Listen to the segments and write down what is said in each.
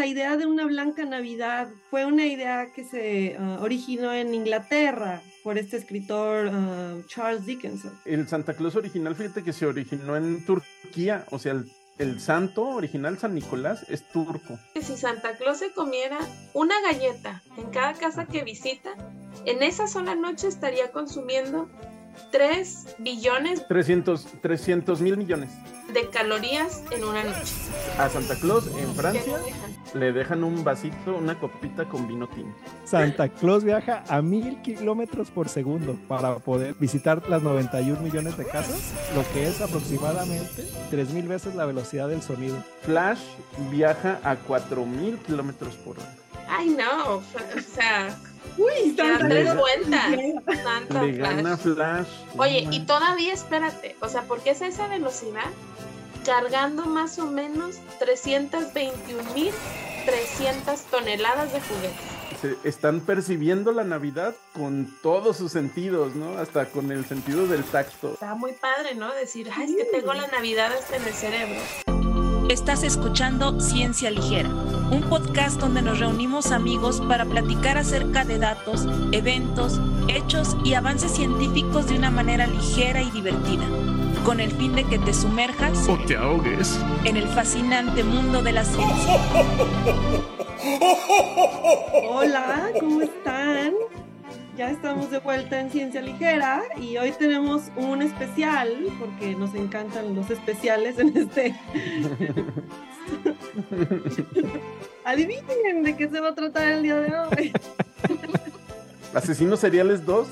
la idea de una blanca Navidad fue una idea que se ah, originó en Inglaterra por este escritor ah, Charles Dickinson. El Santa Claus original, fíjate que se originó en Turquía, o sea, el, el santo original San Nicolás es turco. Si Santa Claus se comiera una galleta en cada casa que visita, en esa sola noche estaría consumiendo 3 billones 300 mil millones. de calorías en una noche. A Santa Claus en ¿Qué Francia le dejan? le dejan un vasito, una copita con vino tinto. Santa Claus viaja a mil kilómetros por segundo para poder visitar las 91 millones de casas, lo que es aproximadamente 3 mil veces la velocidad del sonido. Flash viaja a 4000 kilómetros por hora. Ay, no. O sea, Uy, Santa tres Claus. vueltas. Santa Le gana. Flash. Oye, y todavía espérate, o sea, ¿por qué es esa velocidad? Cargando más o menos 321.300 toneladas de juguetes. Se están percibiendo la Navidad con todos sus sentidos, ¿no? Hasta con el sentido del tacto. Está muy padre, ¿no? Decir, ay, es que tengo la Navidad hasta en el cerebro. Estás escuchando Ciencia Ligera, un podcast donde nos reunimos amigos para platicar acerca de datos, eventos, hechos y avances científicos de una manera ligera y divertida, con el fin de que te sumerjas o te ahogues. en el fascinante mundo de la ciencia. Hola, ¿cómo están? Ya estamos de vuelta en Ciencia Ligera y hoy tenemos un especial, porque nos encantan los especiales en este. Adivinen de qué se va a tratar el día de hoy. Asesinos seriales 2.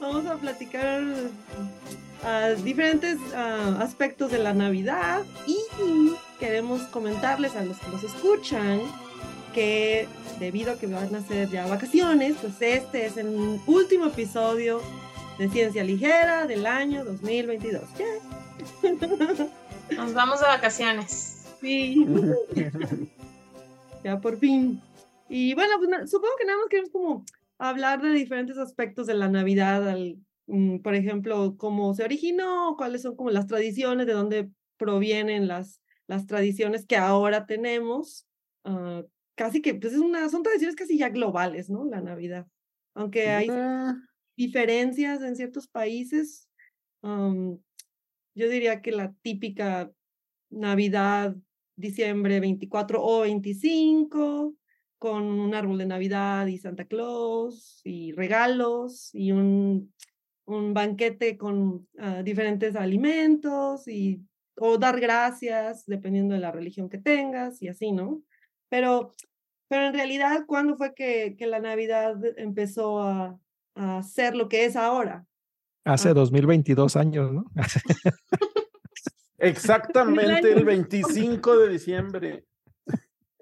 Vamos a platicar ah, diferentes ah, aspectos de la Navidad y queremos comentarles a los que nos escuchan que debido a que van a ser ya vacaciones, pues este es el último episodio de Ciencia Ligera del año 2022. ¡Yay! Nos vamos de vacaciones. Sí, ya por fin. Y bueno, pues supongo que nada más queremos como hablar de diferentes aspectos de la Navidad, al- mm, por ejemplo, cómo se originó, cuáles son como las tradiciones, de dónde provienen las, las tradiciones que ahora tenemos. ah, casi que, pues es una, son tradiciones casi ya globales, ¿no? La Navidad. Aunque hay Ah, diferencias en ciertos países. yo diría que la típica Navidad, diciembre 24 o 25, con un árbol de Navidad y Santa Claus y regalos y un, un banquete con ah, diferentes alimentos y o dar gracias dependiendo de la religión que tengas y así, ¿no? Pero, pero en realidad, ¿cuándo fue que, que la Navidad empezó a, a ser lo que es ahora? Hace Ah. 2022 años, ¿no? Exactamente el 25 de diciembre.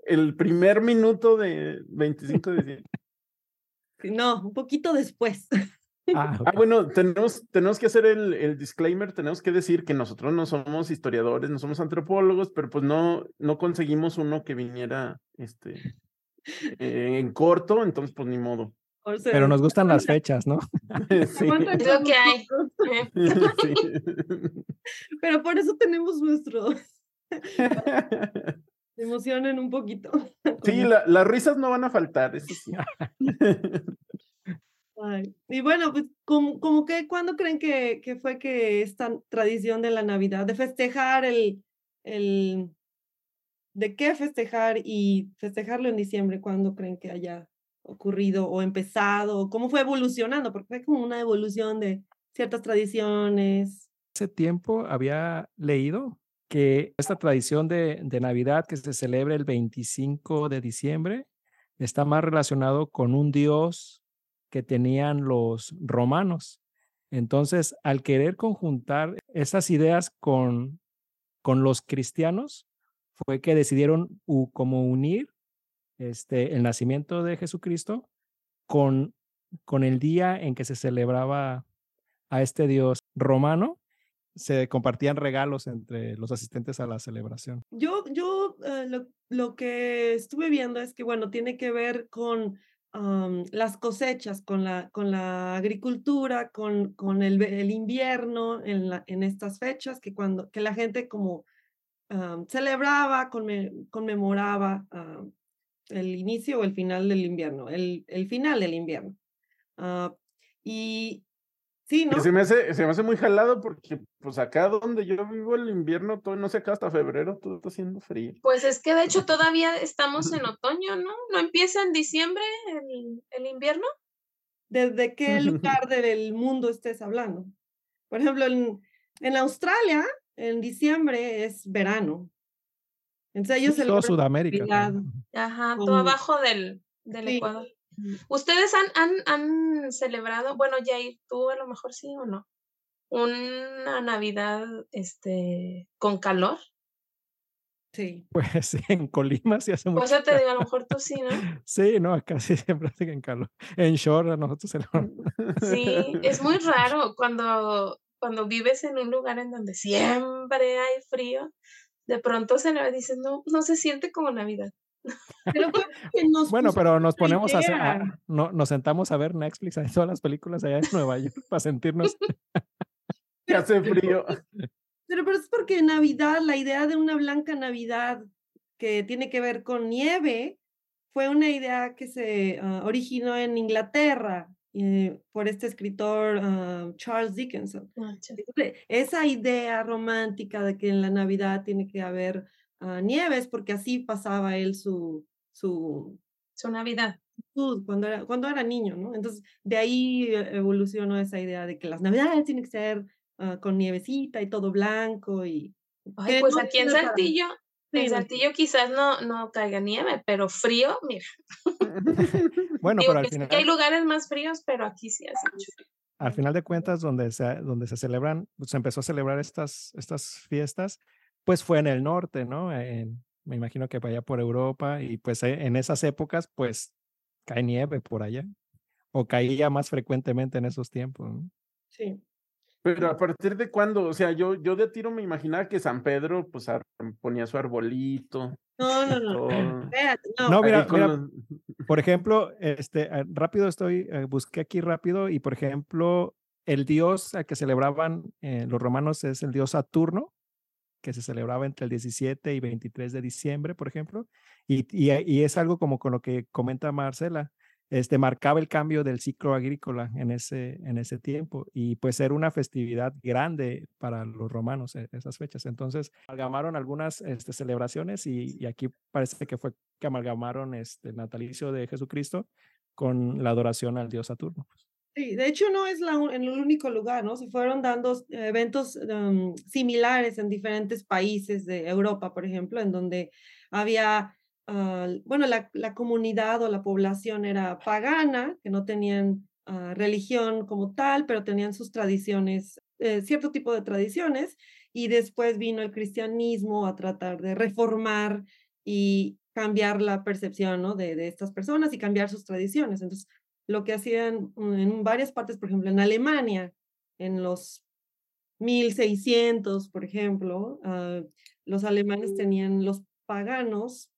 El primer minuto de 25 de diciembre. No, un poquito después. Ah, Ah, bueno, tenemos, tenemos que hacer el, el disclaimer, tenemos que decir que nosotros no somos historiadores, no somos antropólogos, pero pues no, no conseguimos uno que viniera este, eh, en corto, entonces pues ni modo. O sea, pero nos gustan las fechas, ¿no? Sí. ¿cuánto Es lo que hay. Pero por eso tenemos nuestro. Se emocionen un poquito. Sí, la- las risas no van a faltar, eso sí. Ay, Y bueno, pues, como, como que, ¿cuándo creen que, que fue que esta tradición de la Navidad, de festejar el, el, de qué festejar y festejarlo en diciembre, ¿cuándo creen que haya ocurrido o empezado? ¿Cómo fue evolucionando? Porque fue como una evolución de ciertas tradiciones. Hace tiempo había leído que esta tradición de, de Navidad que se celebra el 25 de diciembre está más relacionado con un dios que tenían los romanos. Entonces, al querer conjuntar esas ideas con, con los cristianos, fue que decidieron u- como unir este, el nacimiento de Jesucristo con, con el día en que se celebraba a este dios romano. Se compartían regalos entre los asistentes a la celebración. Yo, yo eh, lo, lo que estuve viendo es que, bueno, tiene que ver con am, las cosechas, con la, con la agricultura, con, con el, el invierno en, la, en estas fechas, que, cuando, que la gente como ah, celebraba, conmemoraba ah, el inicio o el final del invierno, el, el final del invierno. y Sí, ¿no? se me, hace, se me hace muy jalado porque, pues acá donde yo vivo el invierno, todo, no sé, acá hasta febrero todo está haciendo frío. Pues es que de hecho todavía estamos en otoño, ¿no? ¿No empieza en diciembre el, el invierno? ¿Desde qué lugar del mundo estés hablando? Por ejemplo, en, en Australia, en diciembre es verano. Entonces ellos Todo Sudamérica. Ajá, todo abajo del, del Ecuador. ¿Ustedes han, han, han celebrado, bueno, Jair, tú a lo mejor sí o no, una Navidad este, con calor? Sí. Pues en Colima sí hace mucho Pues ya te digo, a lo mejor tú sí, ¿no? Sí, no, acá sí siempre hace en calor. En short nosotros celebramos. Sí, es muy raro cuando, cuando vives en un lugar en donde siempre hay frío, de pronto se le dices, no, no se siente como Navidad. bueno, pero nos ponemos a, no, nos sentamos a ver Netflix, a todas las películas allá en Nueva York para sentirnos que hace frío. Pero, pero es porque Navidad, la idea de una blanca Navidad que tiene que ver con nieve, fue una idea que se ah, originó en Inglaterra eh, por este escritor ah, Charles Dickinson. Ah, esa idea romántica de que en la Navidad tiene que haber Nieves, porque así pasaba él su, su, su Navidad. Cuando era, cuando era niño, ¿no? Entonces, de ahí e, evolucionó esa idea de que las Navidades tienen que ser ah, con nievecita y todo blanco y... pues aquí en Saltillo, en Saltillo quizás no, no caiga nieve, pero frío, mira. bueno, pero al final... hay lugares más fríos, pero aquí sí hace mucho frío. Al final de cuentas, donde se, donde se celebran, se empezó a celebrar estas, estas fiestas, pues fue en el norte, ¿no? me imagino que vaya por Europa y pues e, en esas épocas pues cae nieve por allá o caía más frecuentemente en esos tiempos. ¿no? Sí. Pero a partir de cuándo, o sea, yo, yo de tiro me imaginaba que San Pedro pues ponía su arbolito. No, no, no. no. mira, por ejemplo, este, rápido estoy, eh, busqué aquí rápido y por ejemplo, el dios al que celebraban eh, los romanos es el dios Saturno, que se celebraba entre el 17 y 23 de diciembre, por ejemplo, y, y, es algo como con lo que comenta Marcela, este, marcaba el cambio del ciclo agrícola en ese, en ese tiempo y pues era una festividad grande para los romanos e, esas fechas. Entonces amalgamaron algunas este, celebraciones y, y, aquí parece que fue que amalgamaron este, el natalicio de Jesucristo con la adoración al dios Saturno. Pues. Sí, de hecho no es la, en el único lugar, ¿no? Se fueron dando eventos em, similares en diferentes países de Europa, por ejemplo, en donde había, ah, bueno, la, la, comunidad o la población era pagana, que no tenían ah, religión como tal, pero tenían sus tradiciones, eh, cierto tipo de tradiciones, y después vino el cristianismo a tratar de reformar y cambiar la percepción ¿no? de, de estas personas y cambiar sus tradiciones. Entonces, lo que hacían en varias partes, por ejemplo, en Alemania, en los 1600, por ejemplo, ah, los alemanes tenían, los paganos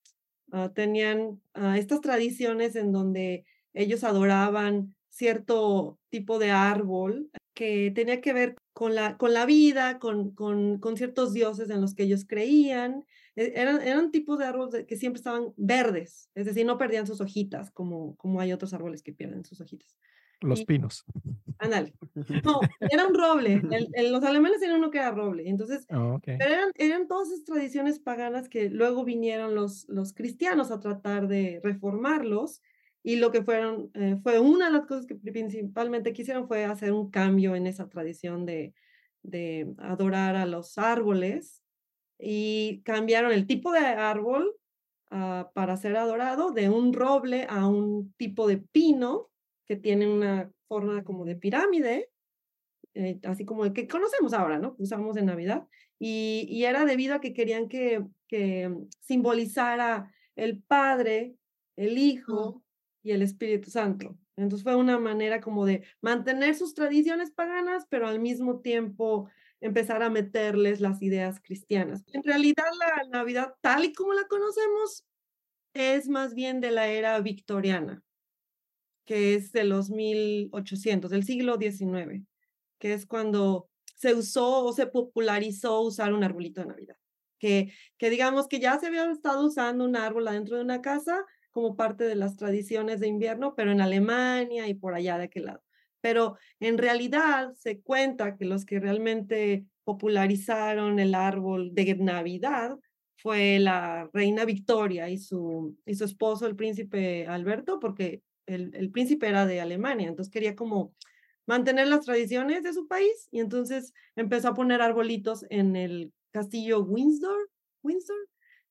ah, tenían ah, estas tradiciones en donde ellos adoraban cierto tipo de árbol que tenía que ver con la, con la vida, con, con, con ciertos dioses en los que ellos creían, eran, eran tipos de árboles que siempre estaban verdes, es decir, no perdían sus hojitas como, como hay otros árboles que pierden sus hojitas. Los pinos. Ándale. No, era un roble. los alemanes tenían uno que era roble. Entonces, oh, pero eran, eran todas esas tradiciones paganas que luego vinieron los, los cristianos a tratar de reformarlos. Y lo que fueron, eh, fue una de las cosas que principalmente quisieron fue hacer un cambio en esa tradición de, de adorar a los árboles y cambiaron el tipo de árbol ah, para ser adorado de un roble a un tipo de pino que tiene una forma como de pirámide, eh, así como el que conocemos ahora, ¿no? usamos en Navidad. Y, y, era debido a que querían que, que simbolizara el Padre, el Hijo y el Espíritu Santo. Entonces fue una manera como de mantener sus tradiciones paganas, pero al mismo tiempo empezar a meterles las ideas cristianas. En realidad la Navidad tal y como la conocemos es más bien de la era victoriana, que es de los 1800, del siglo XIX, que es cuando se usó o se popularizó usar un arbolito de Navidad, que, que digamos que ya se había estado usando un árbol adentro de una casa como parte de las tradiciones de invierno, pero en Alemania y por allá de aquel lado. Pero en realidad se cuenta que los que realmente popularizaron el árbol de Navidad fue la reina Victoria y su, y su esposo, el príncipe Alberto, porque el, el príncipe era de Alemania, entonces quería como mantener las tradiciones de su país y entonces empezó a poner arbolitos en el castillo Windsor, Windsor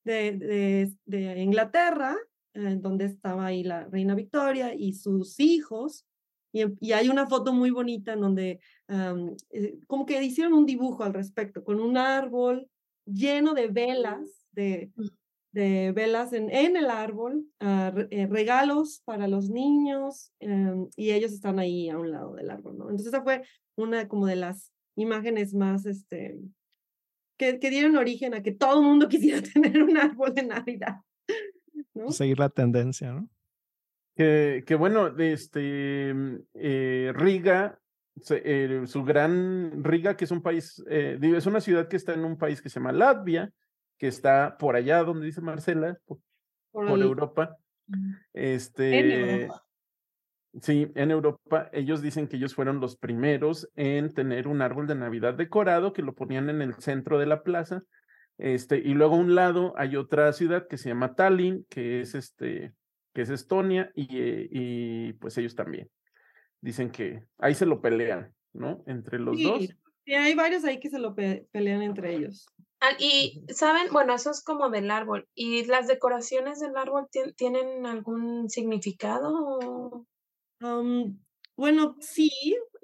de, de, Inglaterra, donde estaba ahí la reina Victoria y sus hijos. Y, y hay una foto muy bonita en donde eh, como que hicieron un dibujo al respecto, con un árbol lleno de velas, de, mm. de velas en, en el árbol, ah, eh, regalos para los niños, em, y ellos están ahí a un lado del árbol, ¿no? Entonces esa fue una como de las imágenes más, este, que, que dieron origen a que todo el mundo quisiera tener un árbol de Navidad. ¿no? Seguir la tendencia, ¿no? Que, que bueno, este, eh, Riga, eh, su gran Riga, que es un país, eh, es una ciudad que está en un país que se llama Latvia, que está por allá donde dice Marcela, por, Europa. Este, en Europa. Sí, en Europa ellos dicen que ellos fueron los primeros en tener un árbol de Navidad decorado que lo ponían en el centro de la plaza. Este, y luego a un lado hay otra ciudad que se llama Tallinn, que es este, que es Estonia, y, eh, y pues ellos también. Dicen que ahí se lo pelean, ¿no? Entre los sí, dos. Sí, hay varios ahí que se lo pe pelean entre ellos. Ah, y saben, bueno, eso es como del árbol. ¿Y las decoraciones del árbol tienen algún significado? Um, bueno, sí.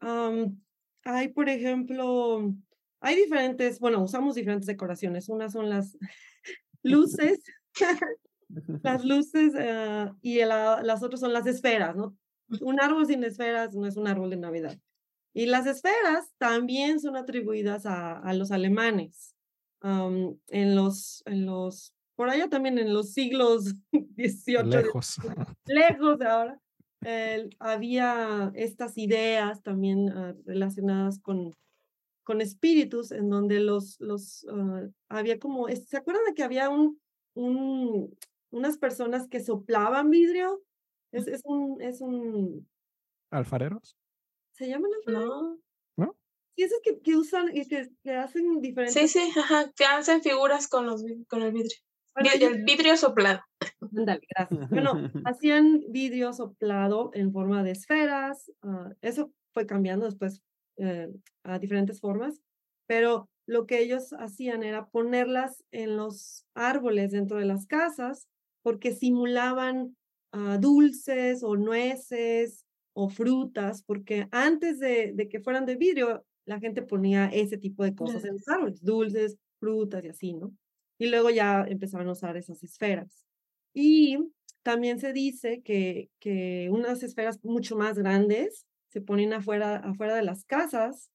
Um, hay, por ejemplo, hay diferentes, bueno, usamos diferentes decoraciones. Unas son las luces, las luces uh, y la, las otras son las esferas, ¿no? Un árbol sin esferas no es un árbol de Navidad. Y las esferas también son atribuidas a, a los alemanes. Um, en los, en los, por allá también en los siglos XVIII. Lejos. Lejos de ahora. Eh, había estas ideas también uh, relacionadas con, con espíritus en donde los, los uh, había como, ¿se acuerdan de que había un, un, unas personas que soplaban vidrio? Es, es un, es un... ¿Alfareros? ¿Se llaman alfareros? No. ¿No? Sí, esos que, que usan y que, que hacen diferentes... Sí, sí, ajá, que hacen figuras con, los, con el vidrio. Bueno, el vidrio soplado. Ándale, gracias. Bueno, hacían vidrio soplado en forma de esferas. ah, eso fue cambiando después eh, a diferentes formas, pero lo que ellos hacían era ponerlas en los árboles dentro de las casas porque simulaban ah, dulces o nueces o frutas, porque antes de, de que fueran de vidrio, la gente ponía ese tipo de cosas en los árboles, dulces, frutas y así, ¿no? Y luego ya empezaron a usar esas esferas. Y también se dice que, que unas esferas mucho más grandes se ponen afuera, afuera de las casas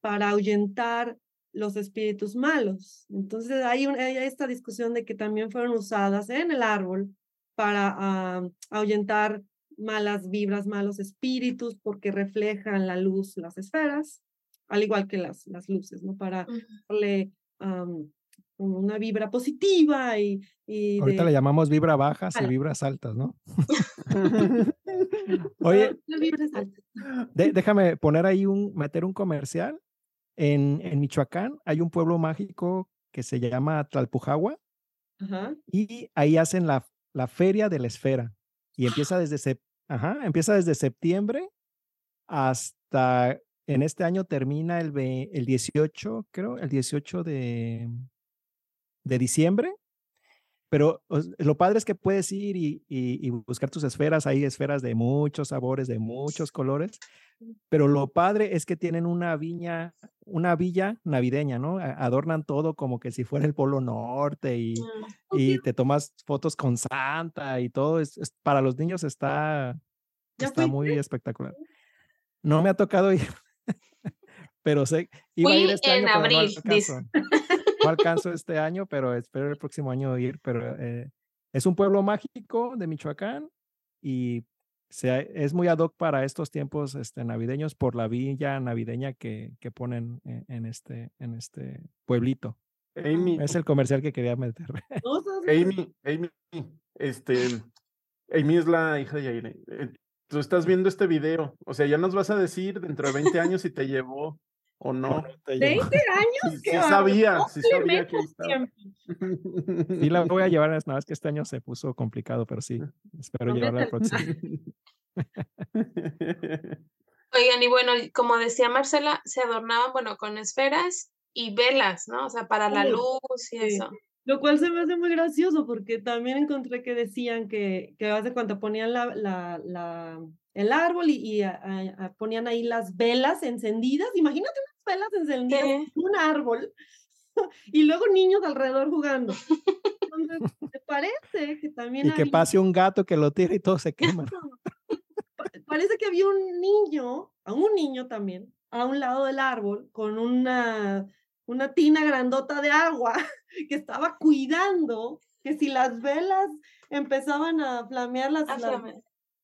para ahuyentar los espíritus malos. Entonces hay, un- hay esta discusión de que también fueron usadas en el árbol para ah, ahuyentar malas vibras, malos espíritus, porque reflejan la luz, las esferas, al igual que las, las luces, ¿no? Para darle una vibra positiva y, y Ahorita de- le llamamos vibra bajas y vibras altas, ¿no? Oye, Las vibras altas. de- déjame poner ahí un, meter un comercial. En, en Michoacán hay un pueblo mágico que se llama Tlalpujagua y ahí hacen la, la feria de la esfera y empieza desde, sep- ajá, empieza desde septiembre hasta en este año termina el, el 18, creo, el 18 de, de diciembre. Pero lo padre es que puedes ir y, y- y buscar tus esferas. Hay esferas de muchos sabores, de muchos colores. Pero lo padre es que tienen una viña, una villa navideña, ¿no? Adornan todo como que si fuera el Polo Norte y, Mm. y te tomas fotos con Santa y todo. Es, es- para los niños está, ¿Ya está muy espectacular. No me ha tocado ir, pero sé, iba a ir Fui este en año, pero no abril. No alcanzo este año, pero espero el próximo año ir. Pero eh, es un pueblo mágico de Michoacán y se es muy ad hoc para estos tiempos este, navideños por la villa navideña que, que ponen en, en este, en este pueblito. Amy, Es el comercial que quería meter. Amy, Amy, este, Amy es la hija de Yair. eh, Tú estás viendo este video, o sea, ya nos vas a decir dentro de 20 años si te llevó o no. 20 años. Sí, sabía, sí sabía que estaba. Sí, la voy a llevar, nada más que este año se puso complicado, pero sí, espero No llevarla al metas- próximo. Oigan, y bueno, como decía Marcela, se adornaban, bueno, con esferas y velas, ¿no? O sea, para la luz y sí. eso. Lo cual se me hace muy gracioso porque también encontré que decían que, que hace cuando ponían la, la, la- el árbol y, y a- a- a- ponían ahí las velas encendidas. Imagínate unas velas encendidas ¿Qué? en un árbol y luego niños alrededor jugando. Entonces, ¿te parece que también Y que había- pase un gato que lo tire y todo se quema. pa- parece que había un niño, a un niño también, a un lado del árbol con una, una tina grandota de agua que estaba cuidando que si las velas empezaban a flamear, las, las-.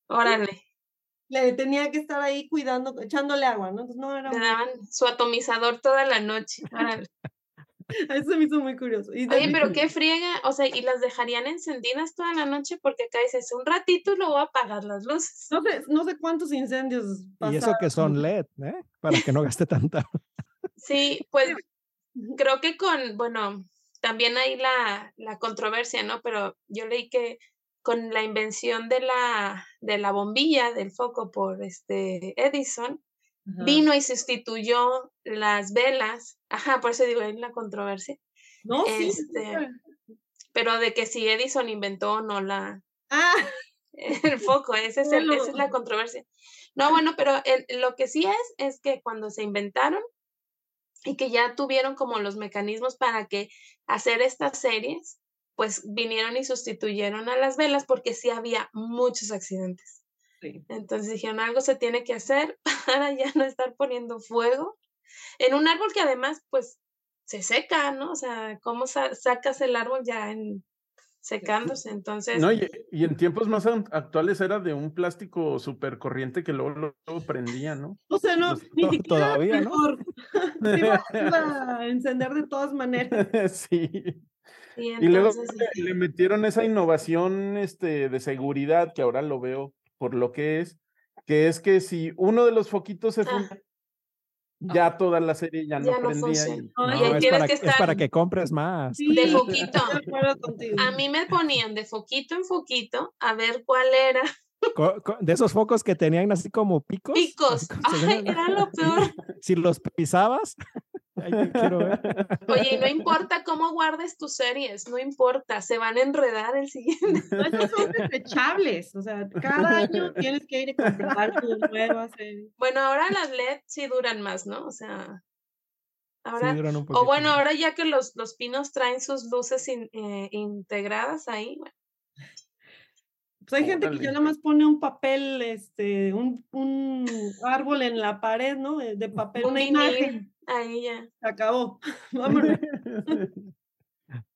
Órale, le tenía que estar ahí cuidando, echándole agua, ¿no? Entonces no era le muy- daban su atomizador toda la noche. Eso se me hizo muy curioso. Y Oye, pero qué friega, o sea, y las dejarían encendidas toda la noche porque acá dices, un ratito y luego voy a apagar las luces. no sé, no sé cuántos incendios Y eso que son LED, ¿eh? Para que no gaste tanta. Sí, pues creo que con, bueno, también hay la, la controversia, ¿no? Pero yo leí que con la invención de la, de la bombilla, del foco por este Edison, vino y sustituyó las velas. Ajá, por eso digo, hay la controversia. No, sí, este, súper. Pero de que si Edison inventó o no la, Ah, el foco, ese es el- esa es la controversia. No, bueno, pero el- lo que sí es, es que cuando se inventaron y que ya tuvieron como los mecanismos para que hacer estas series, pues vinieron y sustituyeron a las velas porque sí había muchos accidentes. sí. Entonces dijeron, algo se tiene que hacer para ya no estar poniendo fuego en un árbol que además, pues, se seca, ¿no? O sea, ¿cómo sa- sacas el árbol ya en secándose? Entonces, No, y, y en tiempos más actuales era de un plástico súper corriente que luego, luego prendía, ¿no? O sea, no, ni siquiera todavía, ¿no? mejor. Se iba, se iba a encender de todas maneras. sí. Y Y luego le, metieron esa innovación este, de seguridad, que ahora lo veo por lo que es, que es que si uno de los foquitos se Ah. funde, ya toda la serie ya no Ya no prendía. y- No, es para, que es para estar que compres más. Sí, de foquito. A mí me ponían de foquito en foquito a ver cuál era. De esos focos que tenían así como picos. Picos. Ay, era lo peor. Si los pisabas, quiero ver. Oye, y no importa cómo guardes tus series, no importa, se van a enredar el siguiente. No, esas son desechables. O sea, cada año tienes que ir y comprar tus nuevas. eh. Bueno, ahora las LED sí duran más, ¿no? O sea, Sí, ahora, duran un o bueno, ahora ya que los, los pinos traen sus luces in- eh, integradas ahí, bueno, Pues hay gente que ya nada más pone un papel, este, un, un árbol en la pared, ¿no? De papel, un una vinil, imagen. Ahí ya. Se acabó. Vámonos.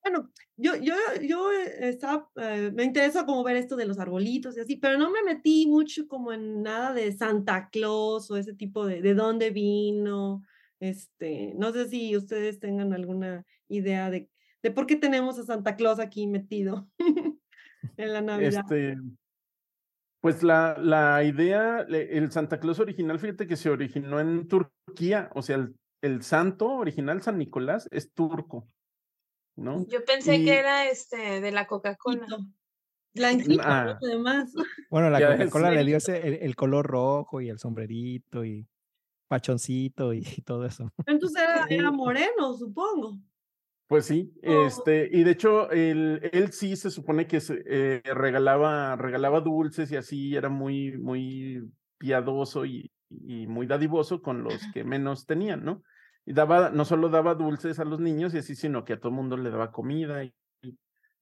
Bueno, yo, yo, yo eh, estaba, eh, me interesa como ver esto de los arbolitos y así, pero no me metí mucho como en nada de Santa Claus o ese tipo de, de dónde vino, este, no sé si ustedes tengan alguna idea de, de por qué tenemos a Santa Claus aquí metido en la Navidad. Este, pues la, la idea, le- el Santa Claus original, fíjate que se originó en Turquía, o sea, el, el santo original, San Nicolás, es turco, ¿no? Yo pensé Y- que era este de la Coca-Cola. Blanquito. Ah. además. Bueno, la Coca-Cola le dio ese, el, el color rojo y el sombrerito y pachoncito y, y todo eso. Entonces era, moreno, supongo. Pues sí, Oh. este, y de hecho, él, él sí se supone que se, eh, regalaba, regalaba dulces y así, era muy, muy piadoso y, y muy dadivoso con los que menos tenían, ¿no? Y daba, no solo daba dulces a los niños y así, sino que a todo mundo le daba comida y,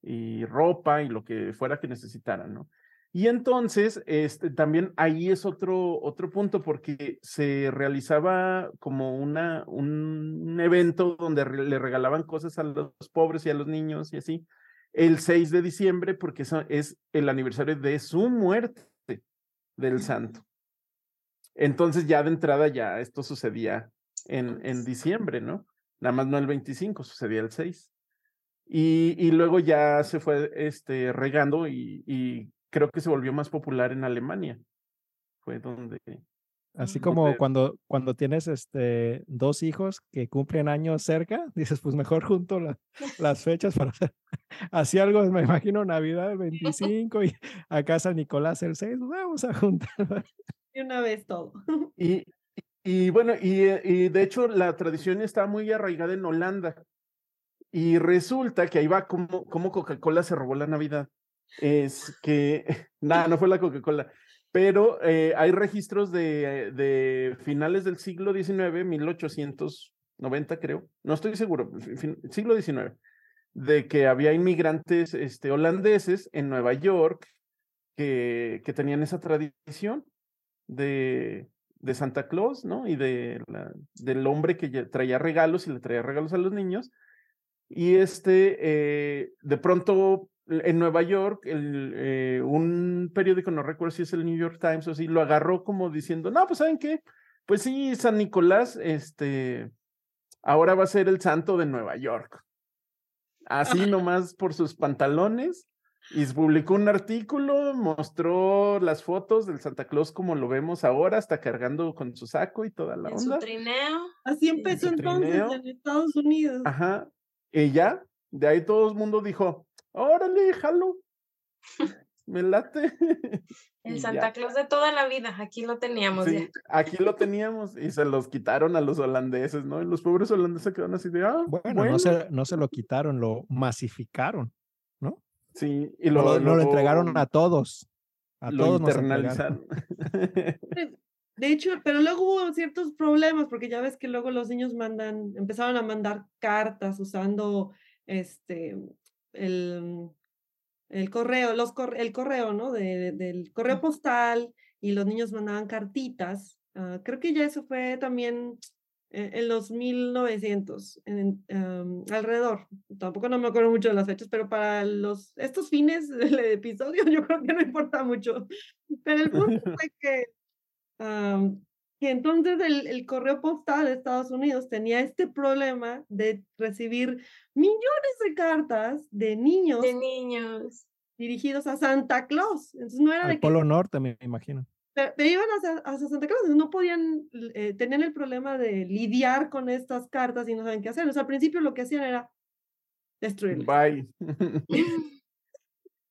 y ropa y lo que fuera que necesitaran, ¿no? Y entonces, este, también ahí es otro, otro punto, porque se realizaba como una, un evento donde re- le regalaban cosas a los pobres y a los niños y así, el 6 de diciembre, porque eso es el aniversario de su muerte del santo. Entonces ya de entrada ya esto sucedía en, en diciembre, ¿no? nada más no el 25, sucedía el 6. Y, y luego ya se fue este, regando y, y creo que se volvió más popular en Alemania. Fue donde Así como cuando, cuando tienes este, dos hijos que cumplen años cerca, dices, pues mejor junto las fechas para hacer así algo, me imagino Navidad el 25 y acá San Nicolás el 6, pues, vamos a juntar. Y una vez todo. Y, y bueno, y, y, de hecho la tradición está muy arraigada en Holanda. Y resulta que ahí va como, como Coca-Cola se robó la Navidad. Es que, nada, no fue la Coca-Cola pero eh, hay registros de, de, finales del siglo XIX, 1890 creo, no estoy seguro, siglo XIX, de que había inmigrantes este, holandeses en Nueva York que, que tenían esa tradición de, de Santa Claus, ¿no? Y de la, del hombre que traía regalos y le traía regalos a los niños. Y este, eh, de pronto en Nueva York, el, eh, un periódico, no recuerdo si es el New York Times o así, lo agarró como diciendo, no, pues ¿saben qué? Pues sí, San Nicolás, este, ahora va a ser el santo de Nueva York. Así nomás por sus pantalones. Y publicó un artículo, mostró las fotos del Santa Claus como lo vemos ahora, hasta cargando con su saco y toda la onda. Su trineo. Así empezó entonces en Estados Unidos. Ajá. Y ya, de ahí todo el mundo dijo, órale, jalo. Me late. El Santa Claus de toda la vida, aquí lo teníamos. Sí, aquí lo teníamos y se los quitaron a los holandeses, ¿no? Y los pobres holandeses quedaron así de, ah, bueno, No, se, no se lo quitaron, lo masificaron. Sí, y lo, lo, entregaron a todos. A lo todos internalizaron. De hecho, pero luego hubo ciertos problemas, porque ya ves que luego los niños mandan, empezaron a mandar cartas usando este el, el correo, los, el correo, ¿no? De, del correo postal y los niños mandaban cartitas. Uh, creo que ya eso fue también en, en los 1900, en, um, alrededor. Tampoco no me acuerdo mucho de las fechas, pero para los, estos fines del episodio yo creo que no importa mucho. Pero el punto fue que um, que entonces el, el, correo postal de Estados Unidos tenía este problema de recibir millones de cartas de niños, de niños. dirigidos a Santa Claus. Entonces no era Al de Polo Norte, me imagino. Pero, pero iban hacia, hacia, Santa Claus, no podían, eh, tenían el problema de lidiar con estas cartas y no saben qué hacer. O sea, al principio lo que hacían era destruirlas. Bye.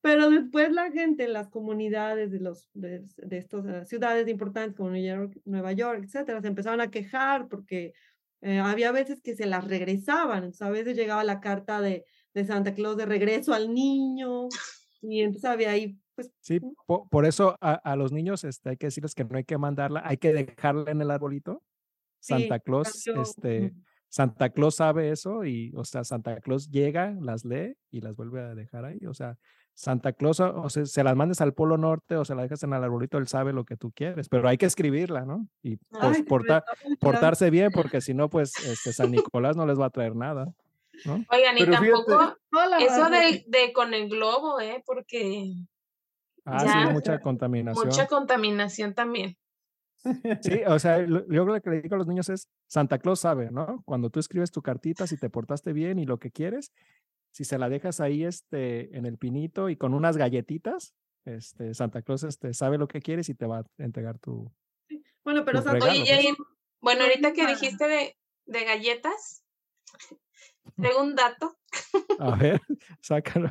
Pero después la gente en las comunidades de, los, de, de estas uh, ciudades importantes como New York, Nueva York, etcétera, se empezaron a quejar porque eh, había veces que se las regresaban. Entonces, a veces llegaba la carta de, de Santa Claus de regreso al niño y entonces había ahí pues, sí, por, por eso a, a, los niños este, hay que decirles que no hay que mandarla, hay que dejarla en el arbolito. Santa sí, Claus, cambió. este, Santa Claus sabe eso y, o sea, Santa Claus llega, las lee y las vuelve a dejar ahí. O sea, Santa Claus, o sea, se las mandes al Polo Norte o se las dejas en el arbolito, él sabe lo que tú quieres, pero hay que escribirla, ¿no? Y pues, Ay, porta, portarse bien, porque si no, pues este San Nicolás no les va a traer nada. ¿no? Oigan, y pero tampoco fíjate, eso de, de, con el globo, ¿eh? Porque. Ah, ya, sí, mucha contaminación. Mucha contaminación también. Sí, o sea, yo lo que le digo a los niños es, Santa Claus sabe, ¿no? Cuando tú escribes tu cartita, si te portaste bien y lo que quieres, si se la dejas ahí este, en el pinito y con unas galletitas, este, Santa Claus este, sabe lo que quieres y te va a entregar tu. Sí. Bueno, pero Santa Oye, Jay, bueno, ahorita que dijiste de, de galletas, tengo un dato. A ver, sácalo.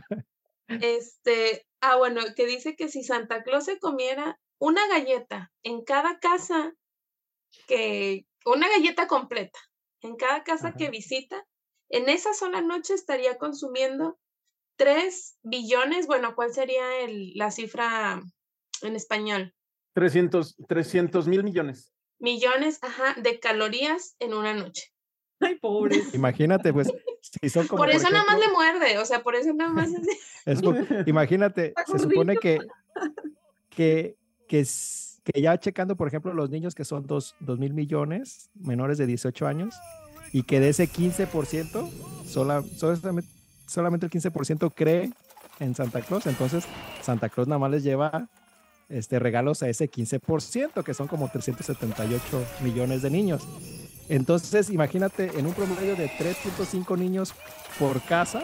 Este, ah, bueno, que dice que si Santa Claus se comiera una galleta en cada casa que, una galleta completa, en cada casa Ajá. que visita, en esa sola noche estaría consumiendo 3 billones, bueno, ¿cuál sería el, la cifra en español? 300, 300 mil millones. Millones, ajá, de calorías en una noche. Ay, pobre. Imagínate, pues, si son como. Por eso por ejemplo, nada más le muerde, o sea, por eso nada más. es, imagínate, se supone que, que, que, que ya checando, por ejemplo, los niños que son 2 mil millones, menores de 18 años, y que de ese 15%, sola, solamente, solamente el 15% cree en Santa Claus, entonces Santa Claus nada más les lleva este, regalos a ese 15%, que son como 378 millones de niños. Entonces, imagínate, en un promedio de 3.5 niños por casa,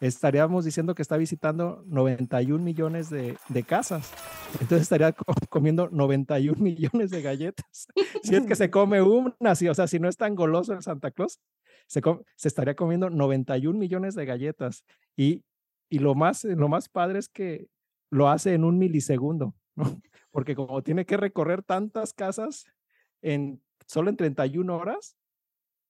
estaríamos diciendo que está visitando 91 millones de, de casas. Entonces estaría comiendo 91 millones de galletas. si es que se come una, sí, o sea, si no es tan goloso el Santa Claus, se, se estaría comiendo 91 millones de galletas. Y, y lo, más, lo más padre es que lo hace en un milisegundo, ¿no? Porque como tiene que recorrer tantas casas en solo en 31 horas,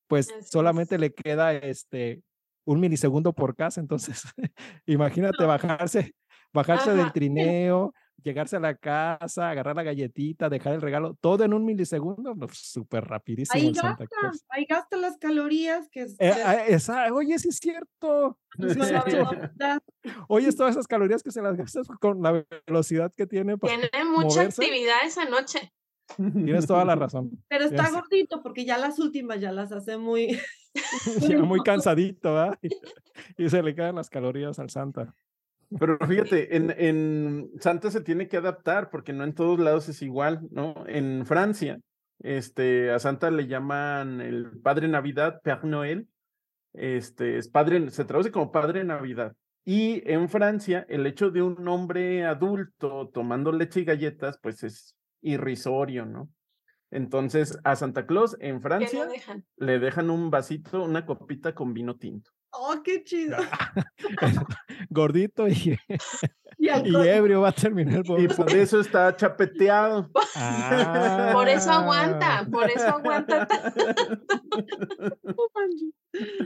pues solamente le queda este un milisegundo por casa. Entonces, imagínate bajarse, bajarse del trineo, llegarse a la casa, agarrar la galletita, dejar el regalo, todo en un milisegundo, súper rapidísimo. Ahí gasta, ahí gasta las calorías que... Eh, ah, oye, sí es cierto. Oye, todas esas calorías que se las gastas con la velocidad que tiene. tiene mucha actividad esa noche. Tienes toda la razón. Pero está gordito porque ya las últimas ya las hace muy... ya muy cansadito, ¿verdad? Y, se le quedan las calorías al Santa. Pero fíjate, en, en, Santa se tiene que adaptar porque no en todos lados es igual, ¿no? En Francia, este, a Santa le llaman el Padre Navidad, Père Noël, este, es padre, se traduce como Padre Navidad. Y en Francia, el hecho de un hombre adulto tomando leche y galletas, pues es irrisorio, ¿no? Entonces, a Santa Claus en Francia le dejan un vasito, una copita con vino tinto. ¡Oh, qué chido! Gordito y, y, ebrio va a terminar. y por eso está chapeteado. Por eso aguanta, por eso aguanta.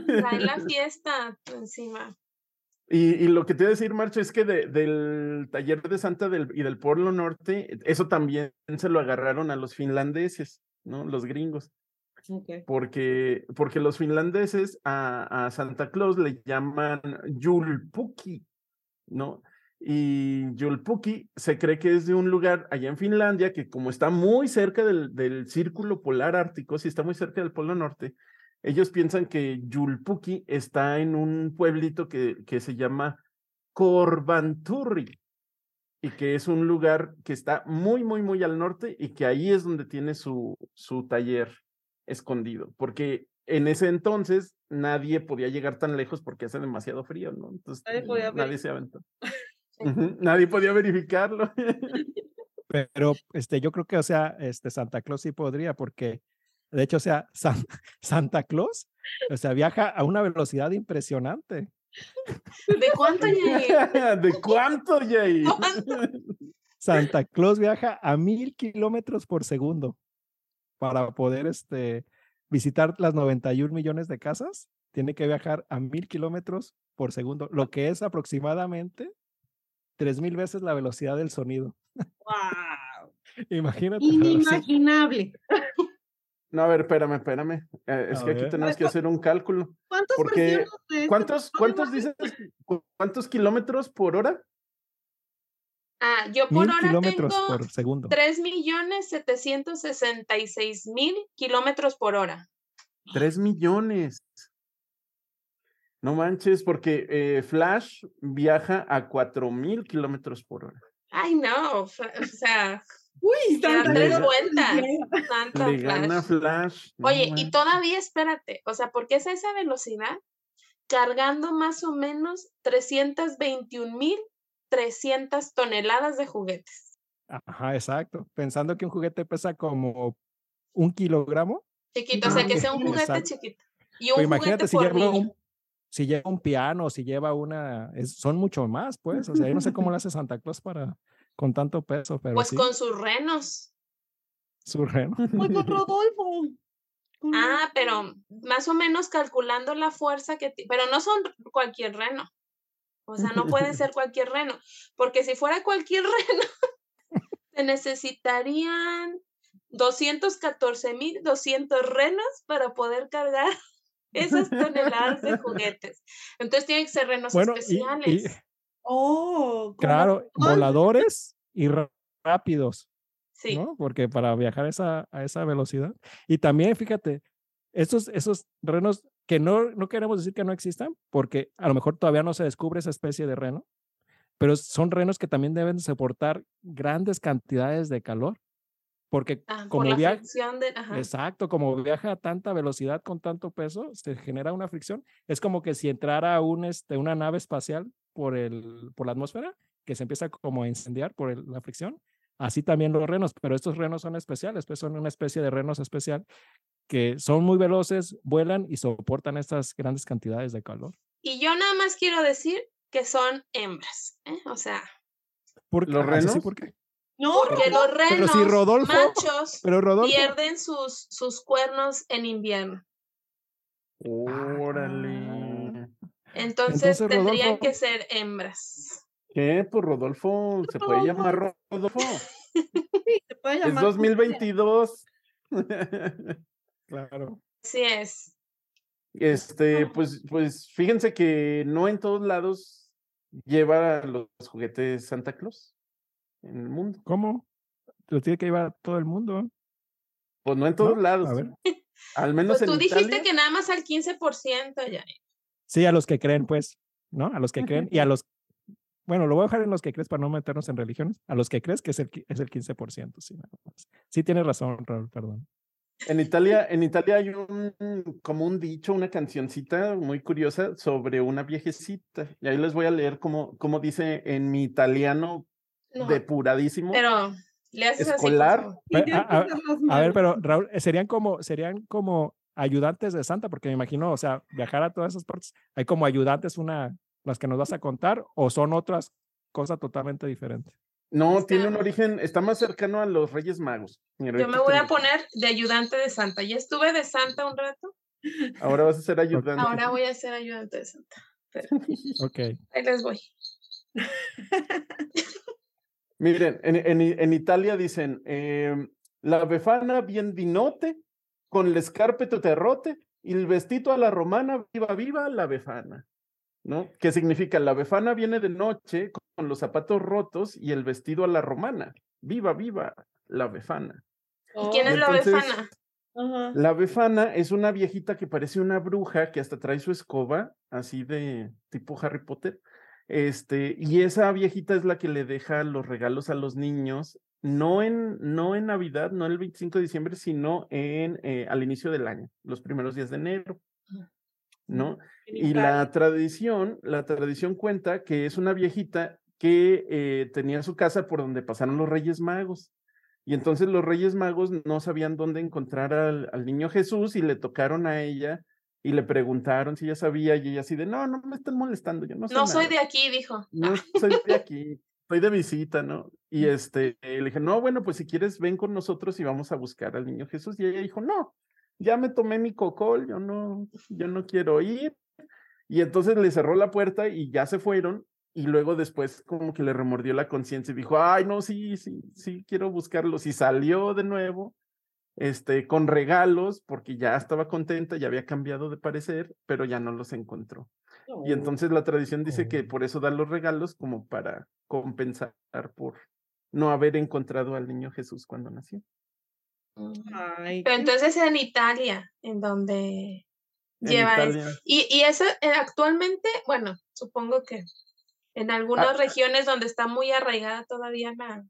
Trae la fiesta encima. Y, lo que te iba a decir, Marcho, es que del taller de Santa del, y del Polo Norte, eso también se lo agarraron a los finlandeses, ¿no? Los gringos. Porque, porque los finlandeses a, a, Santa Claus le llaman Julpuki, ¿no? Y Julpuki se cree que es de un lugar allá en Finlandia que como está muy cerca del, del círculo polar ártico, si está muy cerca del Polo Norte, ellos piensan que Yulpuki está en un pueblito que, que se llama Corbanturri y que es un lugar que está muy, muy, muy al norte y que ahí es donde tiene su, su taller escondido, porque en ese entonces nadie podía llegar tan lejos porque hace demasiado frío, ¿no? Entonces nadie, se aventó. nadie podía verificarlo. Pero este, yo creo que, o sea, este Santa Claus sí podría, porque de hecho, o sea, Santa Claus, o sea, viaja a una velocidad impresionante. ¿De cuánto, Jay? ¿De cuánto, Jay? Santa Claus viaja a mil kilómetros por segundo para poder este, visitar las 91 millones de casas. Tiene que viajar a mil kilómetros por segundo, lo que es aproximadamente tres mil veces la velocidad del sonido. ¡Wow! Imagínate. Inimaginable. No, a ver, espérame, espérame. Eh, es que aquí tenemos que hacer un cálculo. ¿Cuántos porque, este ¿Cuántos, cuántos dices? ¿Cuántos kilómetros por hora? Ah, yo por hora kilómetros tengo por segundo. 3 millones 766 mil kilómetros por hora. 3 millones. No manches, porque eh, Flash viaja a 4 mil kilómetros por hora. Ay, no, o sea, Uy, Santa tres vueltas. Santa Le gana Flash. Oye, y todavía espérate, o sea, ¿por qué es a esa velocidad? Cargando más o menos 321.300 toneladas de juguetes. Ajá, exacto. Pensando que un juguete pesa como un kilogramo. Chiquito, o sea, que sea un juguete chiquito. Y un imagínate juguete si lleva un, si lleva un piano, si lleva una, son mucho más, pues. O sea, yo no sé cómo lo hace Santa Claus para, con tanto peso, pero. Pues con sus renos. Sus renos. Pues con Rodolfo. Ah, pero más o menos calculando la fuerza que. Pero no son cualquier reno. O sea, no puede ser cualquier reno. Porque si fuera cualquier reno, se necesitarían 214.200 renos para poder cargar esas toneladas de juguetes. Entonces tienen que ser renos especiales. Oh, claro, voladores y rápidos. Sí. ¿no? Porque para viajar esa, a esa velocidad. Y también, fíjate, esos, esos renos que no, no queremos decir que no existan, porque a lo mejor todavía no se descubre esa especie de reno, pero son renos que también deben soportar grandes cantidades de calor, porque Ah, por como la viaja, de, exacto, como viaja a tanta velocidad con tanto peso, se genera una fricción. Es como que si entrara un, este, una nave espacial por, el, por la atmósfera, que se empieza como a incendiar por el- la fricción. Así también los renos, pero estos renos son especiales, pues son una especie de renos especial que son muy veloces, vuelan y soportan estas grandes cantidades de calor. Y yo nada más quiero decir que son hembras, ¿eh? O sea, ¿Por ¿Los Ah, sí, renos? ¿por qué? No, porque los Pero renos si Rodolfo- machos Pero Rodolfo, pierden sus, sus cuernos en invierno. Órale. Entonces, Entonces, tendrían Rodolfo- que ser hembras. ¿Qué? Pues Rodolfo, se puede llamar Rodolfo. sí, se puede Es llamar. 2022. claro. Así es. Este, pues, pues fíjense que no en todos lados lleva los juguetes Santa Claus en el mundo. ¿Cómo? Lo tiene que llevar todo el mundo. Pues no en todos ¿No? lados. A ver. Al menos Pues tú en dijiste Italia. que nada más al 15% ya. Sí, a los que creen, pues, ¿no? A los que creen y a los, bueno, lo voy a dejar en los que crees para no meternos en religiones. A los que crees que es el, es el 15%, sí. Sí, tienes razón, Raúl, perdón. En Italia, en Italia hay un como un dicho, una cancioncita muy curiosa sobre una viejecita. Y ahí les voy a leer cómo, cómo dice en mi italiano No, depuradísimo. pero le haces así, Escolar. Pero, tienes a- a- A ver, pero Raúl, eh, serían como, serían como ayudantes de Santa, porque me imagino, o sea, viajar a todas esas partes, hay como ayudantes una, las que nos vas a contar, o son otras cosas totalmente diferentes. No, Está- tiene un origen, está más cercano a los Reyes Magos. Mira, Yo me voy a poner de ayudante de Santa. Ya estuve de Santa un rato, Ahora vas a ser ayudante. ahora voy a ser ayudante de Santa. Pero Ok. ahí les voy. Miren, en, en, en Italia dicen, em, la befana bien dinote, con el escarpeto terrote, y el vestido a la romana, viva, viva la befana. ¿No? ¿Qué significa? La befana viene de noche con los zapatos rotos y el vestido a la romana. Viva, viva la befana. ¿Y quién es la befana? La befana es una viejita que parece una bruja que hasta trae su escoba, así de tipo Harry Potter. Este, y esa viejita es la que le deja los regalos a los niños, no en, no en Navidad, no el 25 de diciembre, sino en, eh, al inicio del año, los primeros días de enero, ¿no? En Y la tradición, la tradición cuenta que es una viejita que eh, tenía su casa por donde pasaron los Reyes Magos. Y entonces los Reyes Magos no sabían dónde encontrar al, al niño Jesús y le tocaron a ella y le preguntaron si ella sabía y ella así de, no, no me están molestando, yo no sé No soy de aquí, dijo. no soy de aquí, soy de visita, ¿no? Y este, le dije, no, bueno, pues si quieres ven con nosotros y vamos a buscar al niño Jesús. Y ella dijo, no, ya me tomé mi cocol, yo no, yo no quiero ir. Y entonces le cerró la puerta y ya se fueron. Y luego después como que le remordió la conciencia y dijo, ay, no, sí, sí, sí, quiero buscarlos. Y salió de nuevo, este, con regalos, porque ya estaba contenta, ya había cambiado de parecer, pero ya no los encontró. Y entonces la tradición dice que por eso da los regalos como para compensar por no haber encontrado al niño Jesús cuando nació. Ay, Pero entonces en Italia, en donde En lleva eso. Y, y eso eh, actualmente, bueno, supongo que en algunas Ah. regiones donde está muy arraigada todavía la...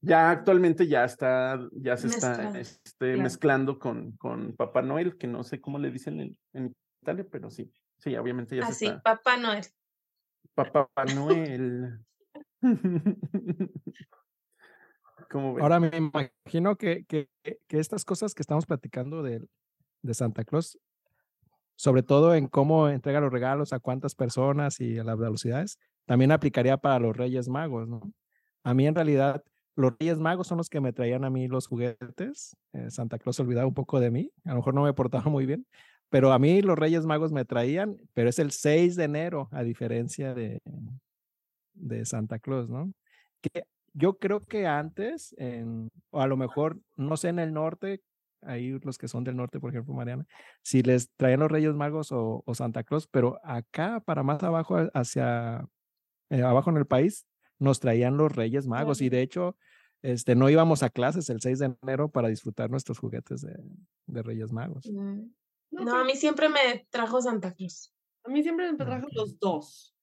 Ya actualmente ya está, ya se está este, claro. mezclando con, con Papá Noel, que no sé cómo le dicen en, en Italia, pero sí, sí, obviamente ya Así, se está. Papá Noel. Papá Noel. ¿Cómo ven? Ahora me imagino que, que, que estas cosas que estamos platicando de, de Santa Claus, sobre todo en cómo entrega los regalos, a cuántas personas y a las velocidades, también aplicaría para los Reyes Magos, ¿no? A mí en realidad, los Reyes Magos son los que me traían a mí los juguetes. eh, Santa Claus se olvidaba un poco de mí, a lo mejor no me portaba muy bien, pero a mí los Reyes Magos me traían, pero es el 6 de enero, a diferencia de, de Santa Claus, ¿no? Que yo creo que antes, en, o a lo mejor, no sé, en el norte, ahí los que son del norte, por ejemplo, Mariana, si les traían los Reyes Magos o, o Santa Claus, pero acá, para más abajo, hacia eh, abajo en el país, nos traían los Reyes Magos. Y de hecho, este, no íbamos a clases el 6 de enero para disfrutar nuestros juguetes de, de Reyes Magos. No, a mí siempre me trajo Santa Claus. a mí siempre me trajo los dos.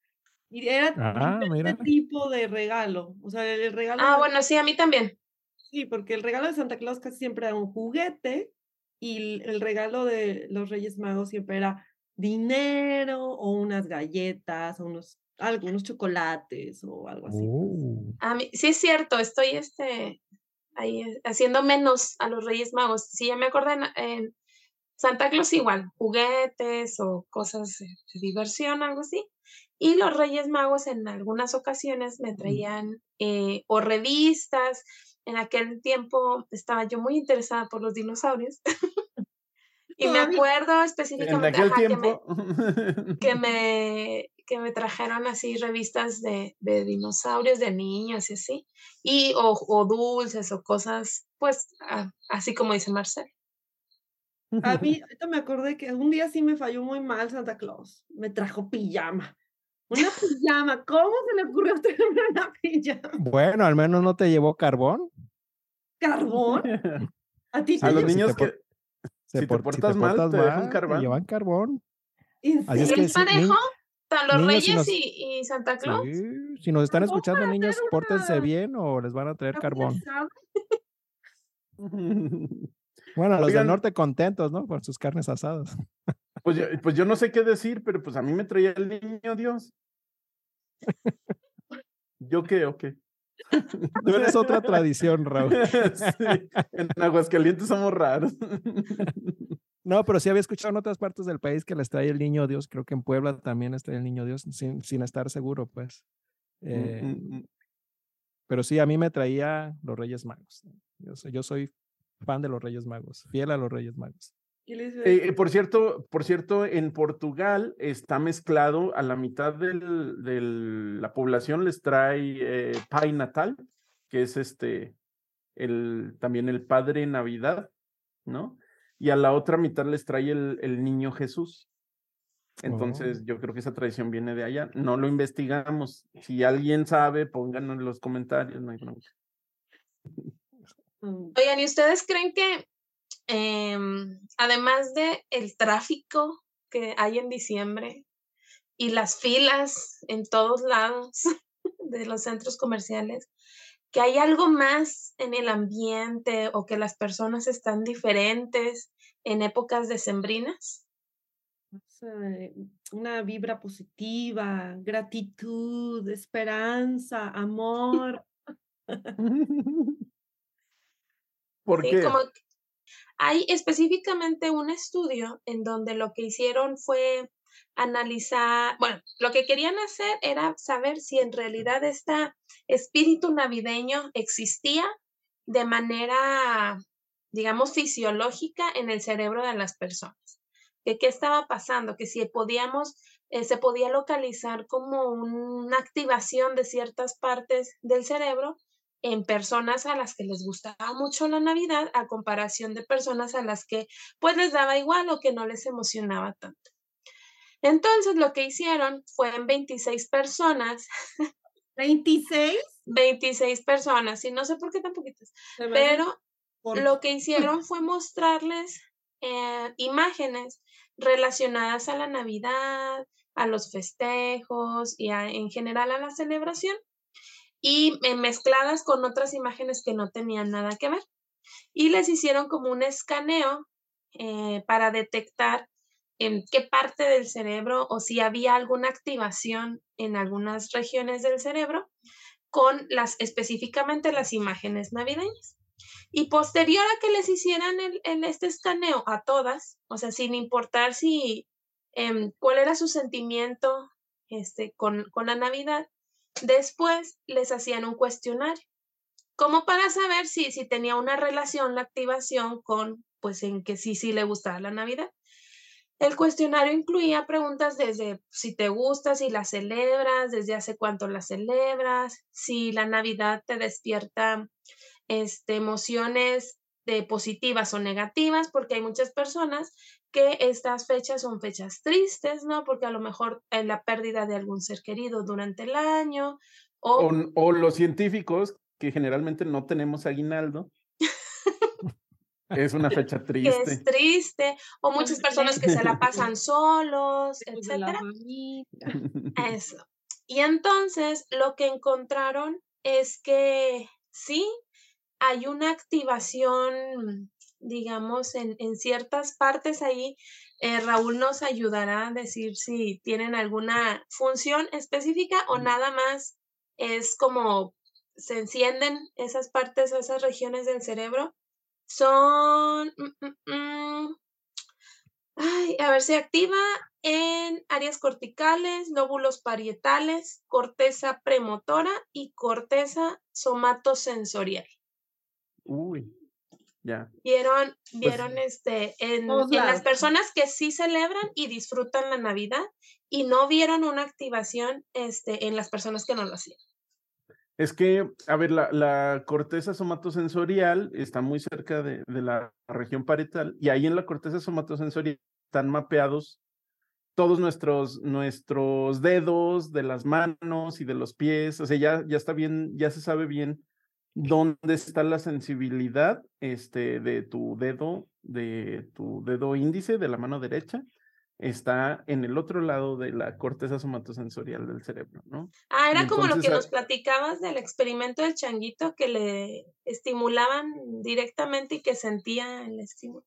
Y era Ah, mira. tipo de regalo. O sea, el regalo. Ah, de- bueno, sí, a mí también. Sí, porque el regalo de Santa Claus casi siempre era un juguete y el regalo de los Reyes Magos siempre era dinero o unas galletas o unos algunos chocolates o algo así. Oh. A mí, sí es cierto, estoy este, ahí eh, haciendo menos a los Reyes Magos. Sí, ya me acordé en, en Santa Claus igual, juguetes o cosas de diversión, algo así. Y los Reyes Magos en algunas ocasiones me traían eh, o revistas. En aquel tiempo estaba yo muy interesada por los dinosaurios. y me acuerdo En específicamente que me- que me, que me trajeron así revistas de, de dinosaurios de niños y así, y o, o dulces o cosas, pues a- así como dice Marcel. A mí, ahorita me acordé que un día sí me falló muy mal Santa Claus. Me trajo pijama. Una pijama. ¿Cómo se le ocurrió traerme una pijama? Bueno, al menos no te llevó carbón. ¿Carbón? ¿A ti te A los si te niños por- que Se Si te por- portas mal, te dejan carbón. llevan carbón. ¿En Así es que ¿Es sí, ni- parejo? ¿Tan los niños, si Reyes nos- y, y Santa Claus? Sí, si nos están escuchando, niños, traer pórtense una- bien o les van a traer una carbón. Bueno, los Oigan. del norte contentos, ¿no? Por sus carnes asadas. Pues yo, pues yo no sé qué decir, pero pues a mí me traía el niño Dios. ¿Yo qué o qué? Tú eres otra tradición, Raúl. Sí, en Aguascalientes somos raros. No, pero sí había escuchado en otras partes del país que les trae el niño Dios. Creo que en Puebla también les trae el niño Dios, sin, sin estar seguro, pues. Eh, Mm, mm, pero sí, a mí me traía los Reyes Magos. Yo soy, yo soy fan de los Reyes Magos, fiel a los Reyes Magos. Eh, eh, por cierto, por cierto, en Portugal está mezclado a la mitad del- de la población les trae eh, Pai Natal, que es este el también el Padre Navidad, ¿no? Y a la otra mitad les trae el, el niño Jesús. Entonces, yo creo que esa tradición viene de allá. No lo investigamos. Si alguien sabe, pónganlo en los comentarios. No hay bronca. mm, Oigan, ¿y ustedes creen que em, además de el tráfico que hay en diciembre y las filas en todos lados de los centros comerciales, que hay algo más en el ambiente o que las personas están diferentes en épocas decembrinas? una vibra positiva, gratitud, esperanza, amor. ¿Por Sí, qué? como que hay específicamente un estudio en donde lo que hicieron fue analizar, bueno, lo que querían hacer era saber si en realidad este espíritu navideño existía de manera, digamos, fisiológica en el cerebro de las personas. Que qué estaba pasando, que si podíamos, eh, se podía localizar como una activación de ciertas partes del cerebro en personas a las que les gustaba mucho la Navidad a comparación de personas a las que pues les daba igual o que no les emocionaba tanto. Entonces lo que hicieron fue en 26 personas, 26. 26 personas, y no sé por qué tan poquitas, pero lo que hicieron fue mostrarles eh, imágenes relacionadas a la Navidad, a los festejos y a- en general a la celebración y eh, mezcladas con otras imágenes que no tenían nada que ver. Y les hicieron como un escaneo eh, para detectar en qué parte del cerebro o si había alguna activación en algunas regiones del cerebro con las específicamente las imágenes navideñas. Y posterior a que les hicieran el, este escaneo a todas, o sea, sin importar si em, cuál era su sentimiento este, con, con la Navidad, después les hacían un cuestionario, como para saber si, si tenía una relación la activación con, pues, en que sí, sí le gustaba la Navidad. El cuestionario incluía preguntas desde si te gusta, si la celebras, desde hace cuánto la celebras, si la Navidad te despierta este, emociones de positivas o negativas, porque hay muchas personas que estas fechas son fechas tristes, ¿no? Porque a lo mejor hay la pérdida de algún ser querido durante el año o, O, o los científicos, que generalmente no tenemos aguinaldo. es una fecha que es triste. triste, o muchas personas que se la pasan solos, mamita. Eso. Y entonces lo que encontraron es que sí, hay una activación, digamos, en, en ciertas partes ahí. Eh, Raúl nos ayudará a decir si tienen alguna función específica o nada más es como se encienden esas partes o esas regiones del cerebro. Son, mm, mm, mm, ay, a ver, se activa en áreas corticales, lóbulos parietales, corteza premotora y corteza somatosensorial. Uy, ya. Vieron, Pues vieron este, en, en las personas que sí celebran y disfrutan la Navidad y no vieron una activación este, en las personas que no lo hacían. Es que, a ver, la, la corteza somatosensorial está muy cerca de, de la región parietal y ahí en la corteza somatosensorial están mapeados todos nuestros, nuestros dedos de las manos y de los pies. O sea, ya, ya está bien, ya se sabe bien dónde está la sensibilidad este, de tu dedo, de tu dedo índice de la mano derecha. Está en el otro lado de la corteza somatosensorial del cerebro, ¿no? Ah, era como lo que nos platicabas del experimento del changuito que le estimulaban directamente y que sentía el estímulo.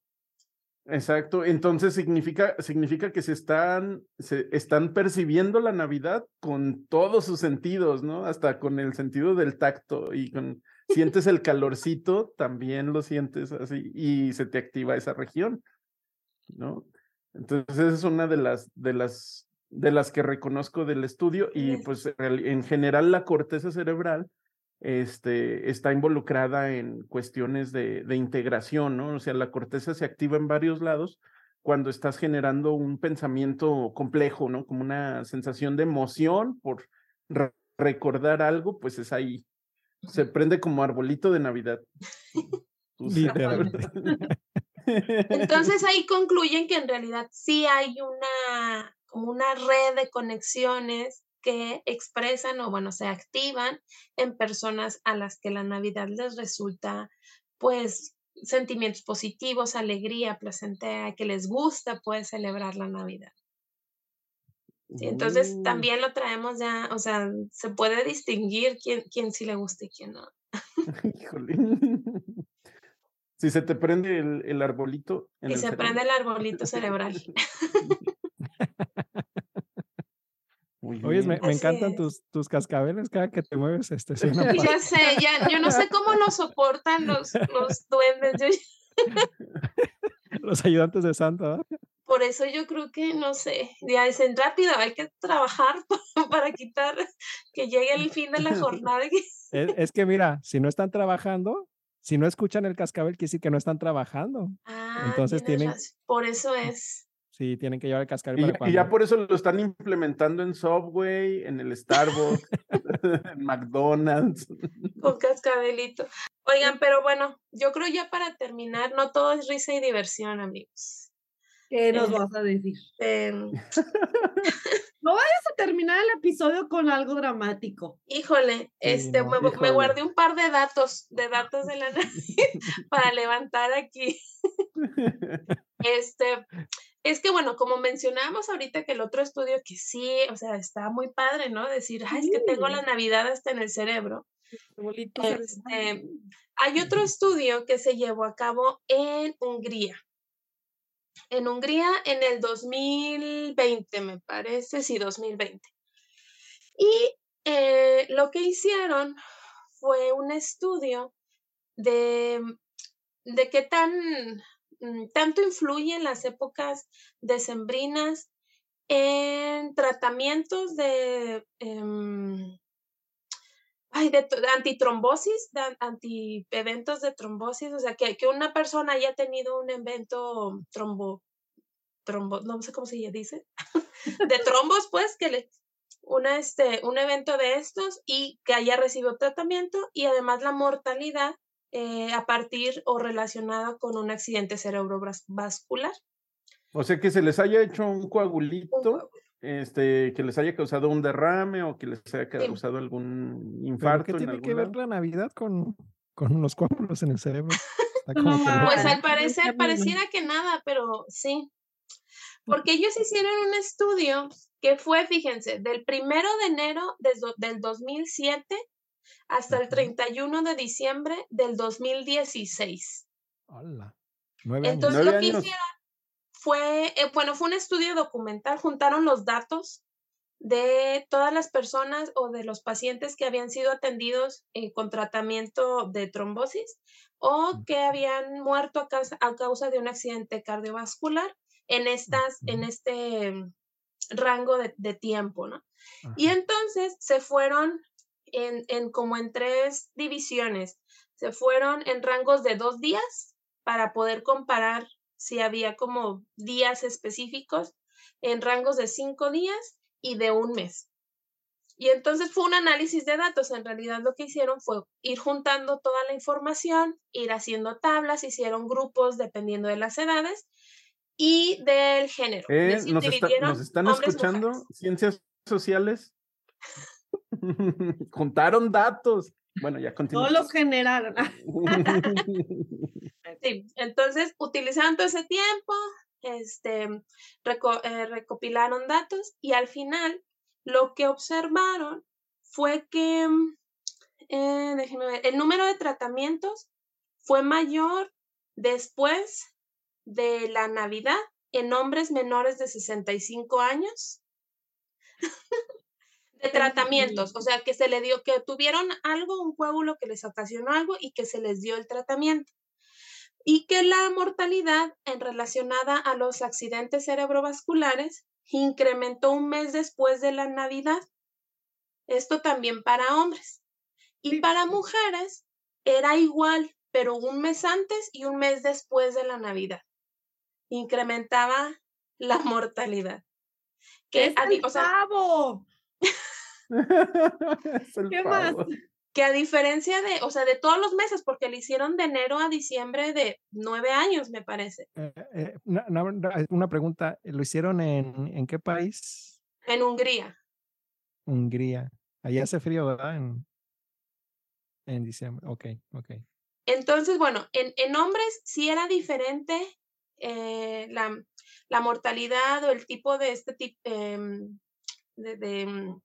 Exacto, entonces significa, significa que se están, se están percibiendo la Navidad con todos sus sentidos, ¿no? Hasta con el sentido del tacto y con, sientes el calorcito, también lo sientes así y se te activa esa región, ¿no? Entonces esa es una de las, de las, de las que reconozco del estudio y pues en en general la corteza cerebral este, está involucrada en cuestiones de, de integración, ¿no? O sea, la corteza se activa en varios lados cuando estás generando un pensamiento complejo, ¿no? Como una sensación de emoción por re- recordar algo, pues es ahí. Se prende como arbolito de Navidad. Entonces ahí concluyen que en realidad sí hay una, como una red de conexiones que expresan o bueno, se activan en personas a las que la Navidad les resulta pues sentimientos positivos, alegría, placentera, que les gusta pues celebrar la Navidad. Sí, entonces Uh, también lo traemos ya, o sea, se puede distinguir quién, quién sí le gusta y quién no. híjole. Si se te prende el, el arbolito en Y el se cerebro. prende el arbolito cerebral. Muy Oye, me, me encantan es. tus, tus cascabeles cada que te mueves. Este. Ya sé, ya, yo no sé cómo lo soportan los, los duendes. yo- Los ayudantes de Santa. ¿verdad? Por eso yo creo que, no sé, ya dicen rápido, hay que trabajar para quitar que llegue el fin de la jornada. Es, es que mira, si no están trabajando, si no escuchan el cascabel, quiere decir que no están trabajando. Ah, Entonces tienes tienen- razón, Por eso es. Sí, tienen que llevar el cascabel Y, para y ya por eso lo están implementando en Subway, en el Starbucks, en McDonald's. Con cascabelito. Oigan, pero bueno, yo creo ya para terminar, no todo es risa y diversión, amigos. ¿Qué nos Eh, vas a decir? Em, Vamos a terminar el episodio con algo dramático. híjole, este, no, me, guardé un par de datos, de datos de la para levantar aquí. Este, es que bueno, como mencionábamos ahorita que el otro estudio que sí, o sea, está muy padre, ¿no? Decir, ay, es que tengo la. Navidad hasta en el cerebro. Este. Hay otro estudio que se llevó a cabo en Hungría. En Hungría en el 2020, me parece, sí, 2020. Y eh, lo que hicieron fue un estudio de, de qué tan mm, tanto influyen las épocas decembrinas en tratamientos de, em, ay, de, de antitrombosis, de an- anti eventos de trombosis, o sea, que, que una persona haya tenido un evento trombo, trombo, no sé cómo se dice, de trombos, pues, que le, una, este, un evento de estos y que haya recibido tratamiento y además la mortalidad eh, a partir o relacionada con un accidente cerebrovascular. O sea, que se les haya hecho un coagulito. Este, que les haya causado un derrame o que les haya causado algún ¿Pero infarto qué en tiene algún que ver lado. la Navidad con, con los coágulos en el cerebro? Loco. Pues al parecer pareciera que nada, pero sí. Porque ellos hicieron un estudio que fue, fíjense, del primero de enero des- del 2007 hasta el 31 de diciembre del 2016. Hola. Nueve Entonces Nueve lo que años. hicieron fue, eh, bueno, fue un estudio documental, juntaron los datos de todas las personas o de los pacientes que habían sido atendidos eh, con tratamiento de trombosis o que habían muerto a causa, a causa de un accidente cardiovascular en, estas, en este mm, rango de, de tiempo, ¿no? Y entonces se fueron en, en como en tres divisiones. Se fueron en rangos de dos días para poder comparar si había como días específicos, en rangos de cinco días y de un mes. Y entonces fue un análisis de datos. En realidad lo que hicieron fue ir juntando toda la información, ir haciendo tablas, hicieron grupos dependiendo de las edades y del género. Eh, decir, ¿nos, está- dividieron ¿Nos están hombres, escuchando? mujeres. Ciencias sociales. Juntaron datos. Bueno, ya No continúa. los generaron. Sí, entonces utilizaron todo ese tiempo, este, reco- eh, recopilaron datos y al final lo que observaron fue que, eh, déjenme ver, el número de tratamientos fue mayor después de la Navidad en hombres menores de 65 años de tratamientos, o sea, que se le dio, que tuvieron algo, un coágulo que les ocasionó algo y que se les dio el tratamiento. Y que la mortalidad en relacionada a los accidentes cerebrovasculares incrementó un mes después de la Navidad. Esto también para hombres. Y para mujeres era igual, pero un mes antes y un mes después de la Navidad. Incrementaba la mortalidad. Que, ¡Es el o sea, pavo! ¿Qué más? que a diferencia de, o sea, de todos los meses, porque lo hicieron de enero a diciembre de nueve años, me parece, Eh, eh, una, pregunta, ¿lo hicieron en, en qué país? en Hungría. Hungría. Allá hace frío, ¿verdad? En, en diciembre. Ok, ok. Entonces, bueno, en, en hombres sí era diferente eh, la, la mortalidad o el tipo de este tipo de, mm,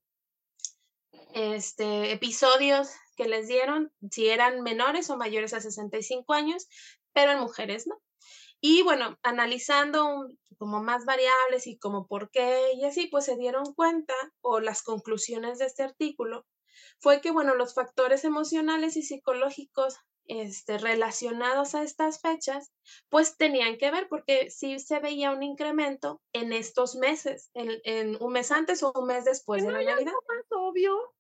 este, episodios que les dieron, si eran menores o mayores a 65 años, pero en mujeres no. Y bueno, analizando como más variables y como por qué y así, pues se dieron cuenta o las conclusiones de este artículo fue que, bueno, los factores emocionales y psicológicos este, relacionados a estas fechas, pues tenían que ver porque sí se veía un incremento en estos meses, en, en un mes antes o un mes después ¿Que de no la Navidad. más obvio?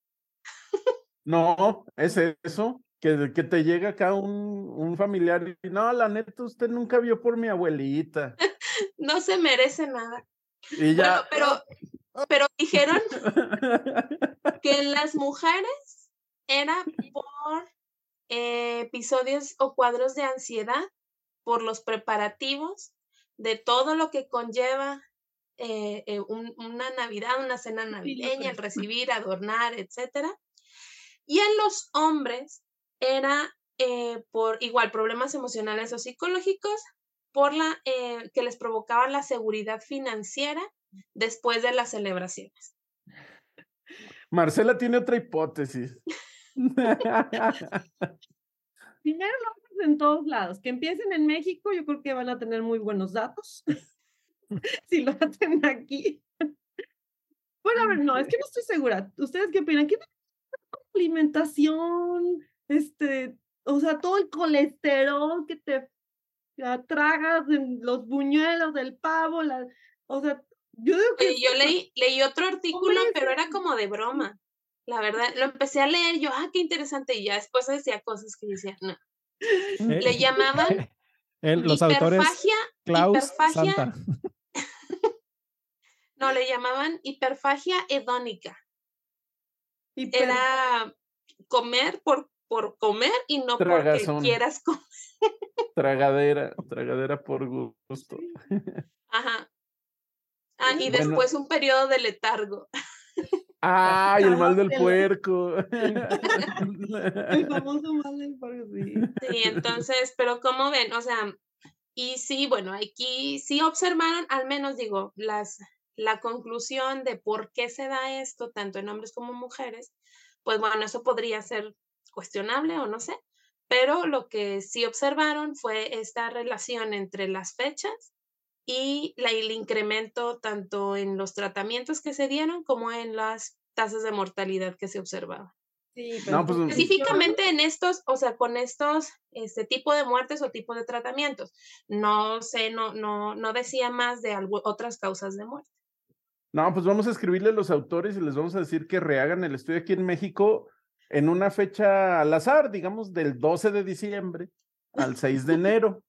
No, es eso, que, que te llega acá un, un familiar y no, la neta, usted nunca vio por mi abuelita. No se merece nada. Y Bueno, ya. pero, pero dijeron que en las mujeres era por episodios o cuadros de ansiedad, por los preparativos de todo lo que conlleva eh, eh, un- una Navidad, una cena navideña, el recibir, adornar, etcétera. Y en los hombres era eh, por igual problemas emocionales o psicológicos, por la eh, que les provocaban la seguridad financiera después de las celebraciones. Marcela tiene otra hipótesis. Dinero lo hacen en todos lados. Que empiecen en México, yo creo que van a tener muy buenos datos. si lo hacen aquí. Bueno, a ver, no, es que no estoy segura. ¿Ustedes qué opinan? ¿Qué alimentación? Este, o sea, todo el colesterol que te tragas en los buñuelos del pavo, la, o sea, yo digo que yo leí, leí otro artículo, pero era como de broma. La verdad, lo empecé a leer, yo, ah, qué interesante, y ya después decía cosas que decía, no. Le Eh, llamaban eh, los autores Klaus hiperfagia, Santa. no, le llamaban hiperfagia hedónica. hiper- Era comer por, por comer y no porque Tragazón. quieras comer. Tragadera, tragadera por gusto. Ajá. Ah, y Bueno. después un periodo de letargo. ¡Ay, el mal del puerco! el famoso mal del puerco, sí. Sí, entonces, pero como ven, o sea, y sí, bueno, aquí sí observaron, al menos digo, las, la conclusión de por qué se da esto, tanto en hombres como mujeres, pues bueno, eso podría ser cuestionable o no sé, pero lo que sí observaron fue esta relación entre las fechas y la, el incremento tanto en los tratamientos que se dieron como en las tasas de mortalidad que se observaban. Sí, No, pues, Específicamente en estos, o sea, con estos, este tipo de muertes o tipo de tratamientos. No sé, no, no, no decía más de algo, otras causas de muerte. No, pues vamos a escribirle a los autores y les vamos a decir que rehagan el estudio aquí en México en una fecha al azar, digamos del 12 de diciembre al 6 de enero.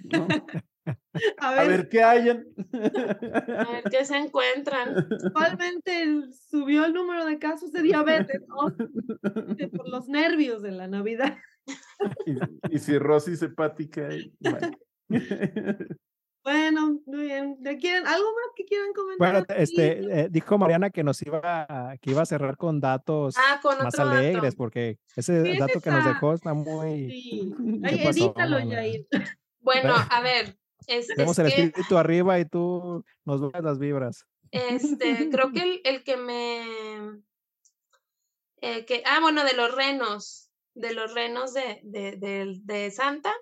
¿no? a A ver, ver qué hayan. A ver qué se encuentran. actualmente subió el número de casos de diabetes, ¿no? Que Por los nervios de la Navidad. y, y cirrosis hepática. y- bueno. Bueno, muy bien. ¿Le quieren, ¿Algo más que quieran comentar? Bueno, este, eh, dijo Mariana que nos iba a, que iba a cerrar con datos Ah, con más alegres, dato. porque ese ¿Qué es dato que nos dejó está muy... Sí. ¿Qué Ay, pasó, edítalo? Yair. Bueno, a ver, es, Tenemos es el que espíritu arriba y tú nos das las vibras. este, creo que el, el que me eh, que, ah, bueno, de los renos, de los renos de, de, de- de Santa,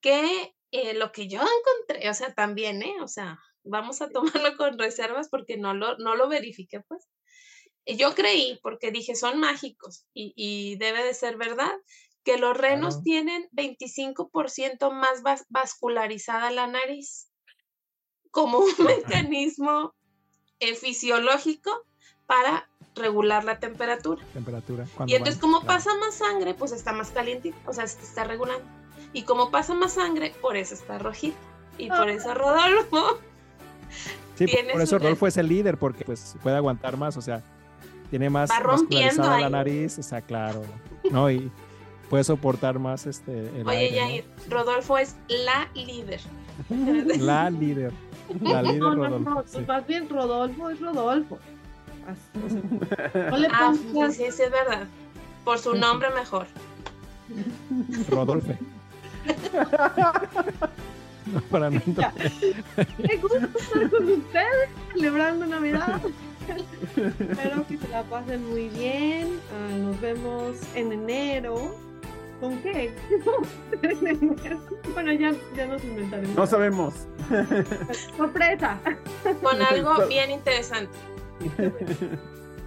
que eh, lo que yo encontré, o sea, también, ¿eh? O sea, vamos a tomarlo con reservas porque no lo, no lo verifiqué, pues. Yo creí, porque dije, son mágicos y, y debe de ser verdad, que los renos Claro. tienen 25% más vas- vascularizada la nariz como un mecanismo eh, fisiológico para regular la temperatura. Temperatura. Y entonces, van, como claro. pasa más sangre, pues está más calientito, o sea, se está regulando. Y como pasa más sangre, por eso está rojito. Y por eso Rodolfo. Sí, por eso Rodolfo es el líder, porque pues puede aguantar más, o sea, tiene más Va rompiendo la nariz, está claro, ¿no? Y puede soportar más este el Oye, aire, Rodolfo es la líder. La líder. La líder No, no, Rodolfo. no, sí. pues más bien Rodolfo es Rodolfo. Así, o sea, no le Ah, sí, sí, es verdad. Por su nombre mejor. Rodolfo. No, para no Ya. Qué gusto estar con ustedes celebrando Navidad. Espero que se la pasen muy bien. Ah, nos vemos en enero. ¿Con qué? Bueno, ya, ya nos inventaremos. No sabemos. Sorpresa. Con algo bien interesante.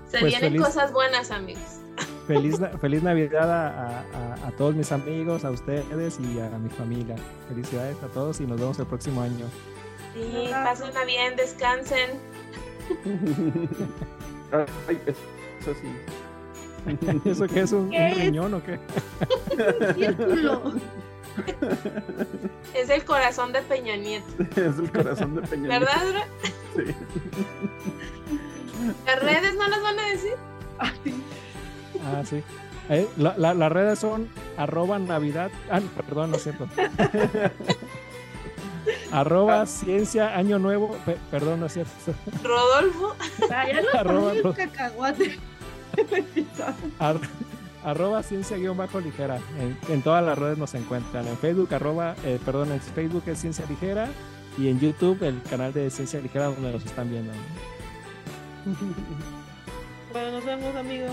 Se Pues vienen feliz- cosas buenas, amigos. Feliz, feliz Navidad a, a- a todos mis amigos, a ustedes y a mi familia. Felicidades a todos y nos vemos el próximo año. Sí, pásenla bien, descansen. Ay, eso sí. ¿Eso qué es? ¿Un, un ¿Qué es? riñón o qué? Círculo. Es el corazón de Peña Nieto. Es el corazón de Peña. Nieto. ¿Verdad, Dra? Sí. ¿Las redes no las van a decir? Ah, sí. Eh, la- la- las redes son arroba navidad. Ah, no, perdón, no es cierto. arroba ciencia año nuevo. pe- perdón, no es cierto. Rodolfo. ya ya nos Arroba un cacahuate. Arroba ciencia guion bajo ligera. En, todas las redes nos encuentran. En Facebook, arroba, eh, perdón, en Facebook es ciencia ligera y en YouTube el canal de ciencia ligera donde nos están viendo. Bueno, nos vemos amigos.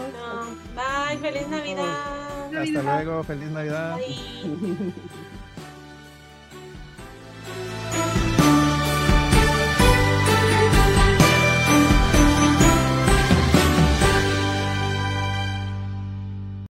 Bye, feliz Navidad. Hasta luego, feliz Navidad.